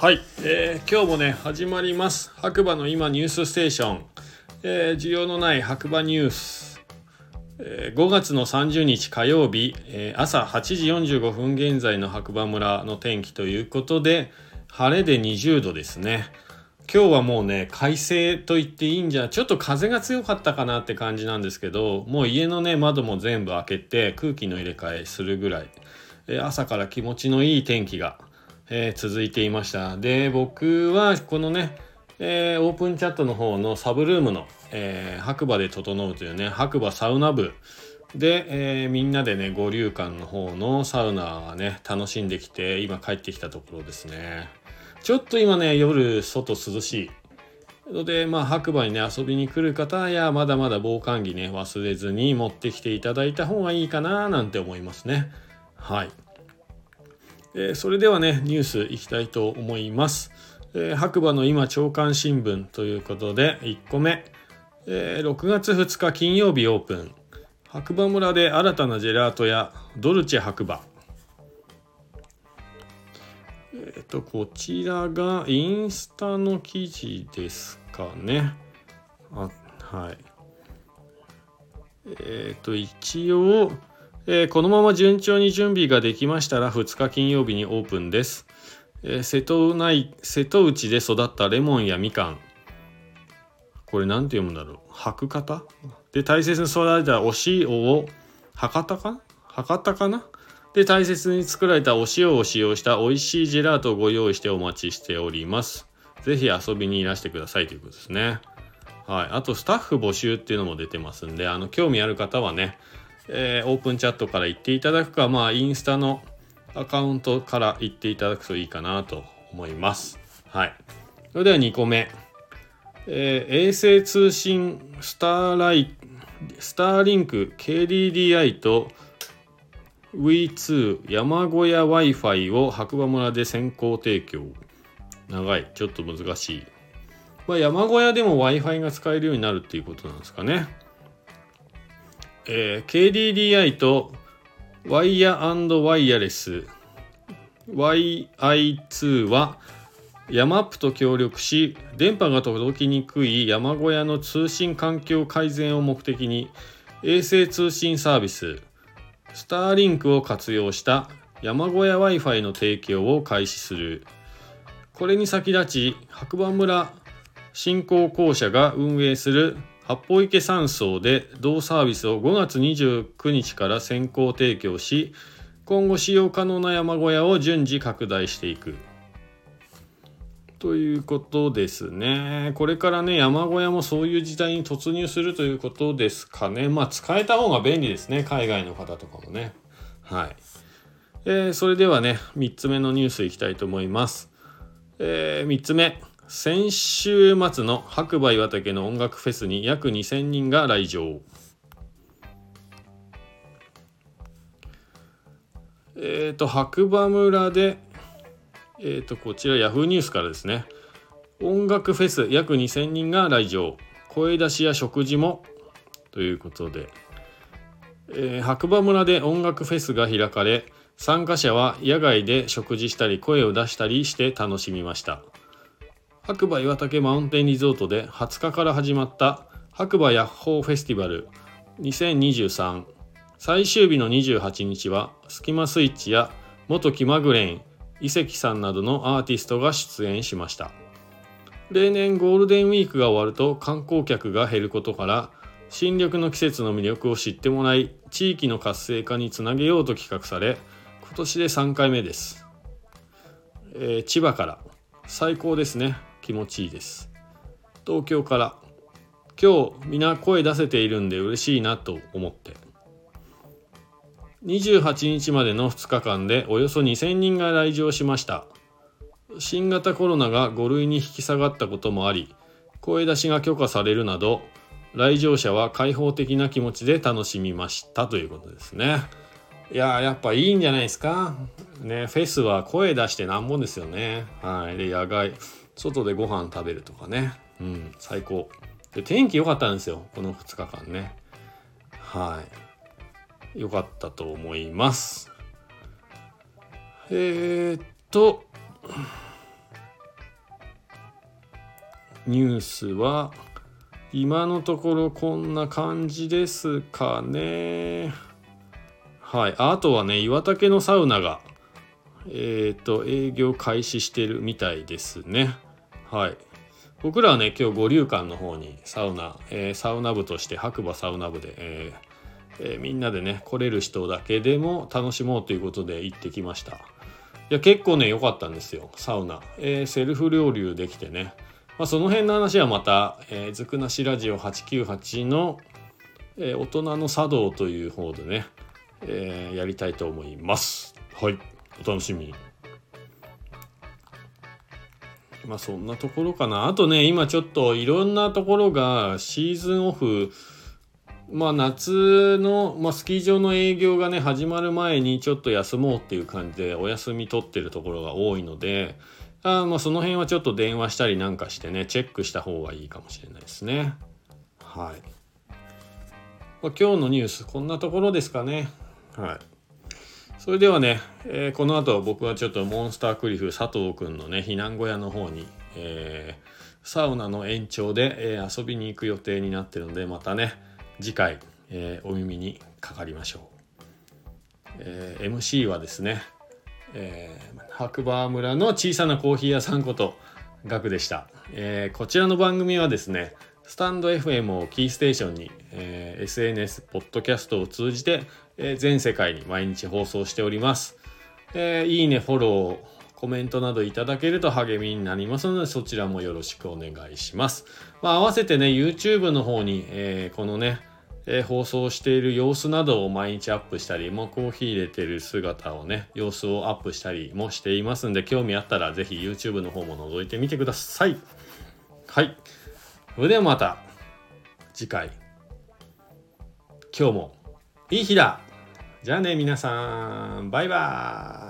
はい、えー、今日もね始まります。白馬の今ニュースステーション、えー、需要のない白馬ニュース、えー、5月の30日火曜日、えー、朝8時45分現在の白馬村の天気ということで晴れで20度ですね。今日はもうね快晴と言っていいんじゃちょっと風が強かったかなって感じなんですけどもう家のね窓も全部開けて空気の入れ替えするぐらい、えー、朝から気持ちのいい天気がえー、続いていました。で、僕はこのね、えー、オープンチャットの方のサブルームの、えー、白馬で整うというね、白馬サウナ部で、えー、みんなでね、五流館の方のサウナね、楽しんできて、今帰ってきたところですね。ちょっと今ね、夜、外涼しい。ので、まあ、白馬にね、遊びに来る方や、まだまだ防寒着ね、忘れずに持ってきていただいた方がいいかな、なんて思いますね。はい。え、それではね、ニュースいきたいと思います。え、白馬の今朝刊新聞ということで、1個目、えー、6月2日金曜日オープン。白馬村で新たなジェラート屋、ドルチェ白馬。えっ、と、こちらがインスタの記事ですかね。あはい。えっ、と、一応、えー、このまま順調に準備ができましたら2日金曜日にオープンです。えー、瀬戸内瀬戸内で育ったレモンやみかん。これ何て読むんだろう白型？で大切に育てたお塩を博多か？博多かな？で大切に作られたお塩を使用した美味しいジェラートをご用意してお待ちしております。ぜひ遊びにいらしてくださいということですね。はい。あとスタッフ募集っていうのも出てますんで、あの、興味ある方はね、えー、オープンチャットから行っていただくか、まあ、インスタのアカウントから行っていただくといいかなと思います。はい。それでは2個目。えー、衛星通信スターライスターリンク KDDI と V2 山小屋 Wi-Fi を白馬村で先行提供。長い。ちょっと難しい。まあ、山小屋でも Wi-Fi が使えるようになるっていうことなんですかね。えー、KDDI とワイヤーワイヤレス YI2 はヤマップと協力し電波が届きにくい山小屋の通信環境改善を目的に衛星通信サービススターリンクを活用した山小屋 Wi-Fi の提供を開始する。これに先立ち白馬村振興公社が運営する八方池山荘で同サービスを5月29日から先行提供し今後使用可能な山小屋を順次拡大していくということですね。これからね、山小屋もそういう時代に突入するということですかね。まあ、使えた方が便利ですね。海外の方とかもね。はい。えー、それではね、3つ目のニュースいきたいと思います。えー、3つ目。先週末の白馬岩岳の音楽フェスに約2000人が来場。えっ、ー、と白馬村でえっ、ー、とこちらヤフーニュースからですね。音楽フェス約2000人が来場。声出しや食事もということで、えー、白馬村で音楽フェスが開かれ参加者は野外で食事したり声を出したりして楽しみました。白馬岩岳マウンテンリゾートで20日から始まった白馬ヤッホーフェスティバル2023最終日の28日はスキマスイッチや元気まぐれん伊関さんなどのアーティストが出演しました。例年ゴールデンウィークが終わると観光客が減ることから新緑の季節の魅力を知ってもらい地域の活性化につなげようと企画され今年で3回目です、えー、千葉から。最高ですね。気持ちいいです。東京から。今日皆声出せているんで嬉しいなと思って。28日までの2日間でおよそ2000人が来場しました。新型コロナが5類に引き下がったこともあり声出しが許可されるなど来場者は開放的な気持ちで楽しみましたということですね。いややっぱいいんじゃないですか？ねフェスは声出してなんぼですよねはいで野外外でご飯食べるとかね。うん、最高。で、天気良かったんですよ。この2日間ね。はい。良かったと思います。えー、っと、ニュースは今のところこんな感じですかね。はい。あとはね、岩竹のサウナが、えっ、ー、と、営業開始してるみたいですね。はい。僕らはね、今日五竜館の方にサウナ、えー、サウナ部として白馬サウナ部で、えーえー、みんなでね、来れる人だけでも楽しもうということで行ってきました。いや、結構ね、良かったんですよ、サウナ。え、セルフ料理できてね。まあ、その辺の話はまた、えー、ずくなしラジオ898の、え、大人の茶道という方でね、えー、やりたいと思います。はい、お楽しみに。まあそんなところかな。あとね、今ちょっといろんなところがシーズンオフ、まあ夏の、まあ、スキー場の営業がね、始まる前にちょっと休もうっていう感じでお休み取ってるところが多いので、あまあその辺はちょっと電話したりなんかしてねチェックした方がいいかもしれないですねはい、まあ、今日のニュースこんなところですかねはい。それではね、えー、この後僕はちょっとモンスタークリフ佐藤くんのね避難小屋の方に、えー、サウナの延長で、えー、遊びに行く予定になってるのでまたね次回、えお耳にかかりましょう、え MC はですねえー、白馬村の小さなコーヒー屋さんことガクでした、え、こちらの番組はですねスタンド FM をキーステーションに、え、SNS、ポッドキャストを通じて、えー、全世界に毎日放送しております、えー、いいね、フォロー、コメントなどいただけると励みになりますのでそちらもよろしくお願いします。まあ、合わせてね YouTube の方に、えー、このねえー、放送している様子などを毎日アップしたり、もうコーヒー入れてる姿をね、様子をアップしたりもしていますんで、興味あったらぜひ YouTube の方も覗いてみてください。はい。それではまた次回。今日もいい日だじゃあね皆さん、バイバーイ。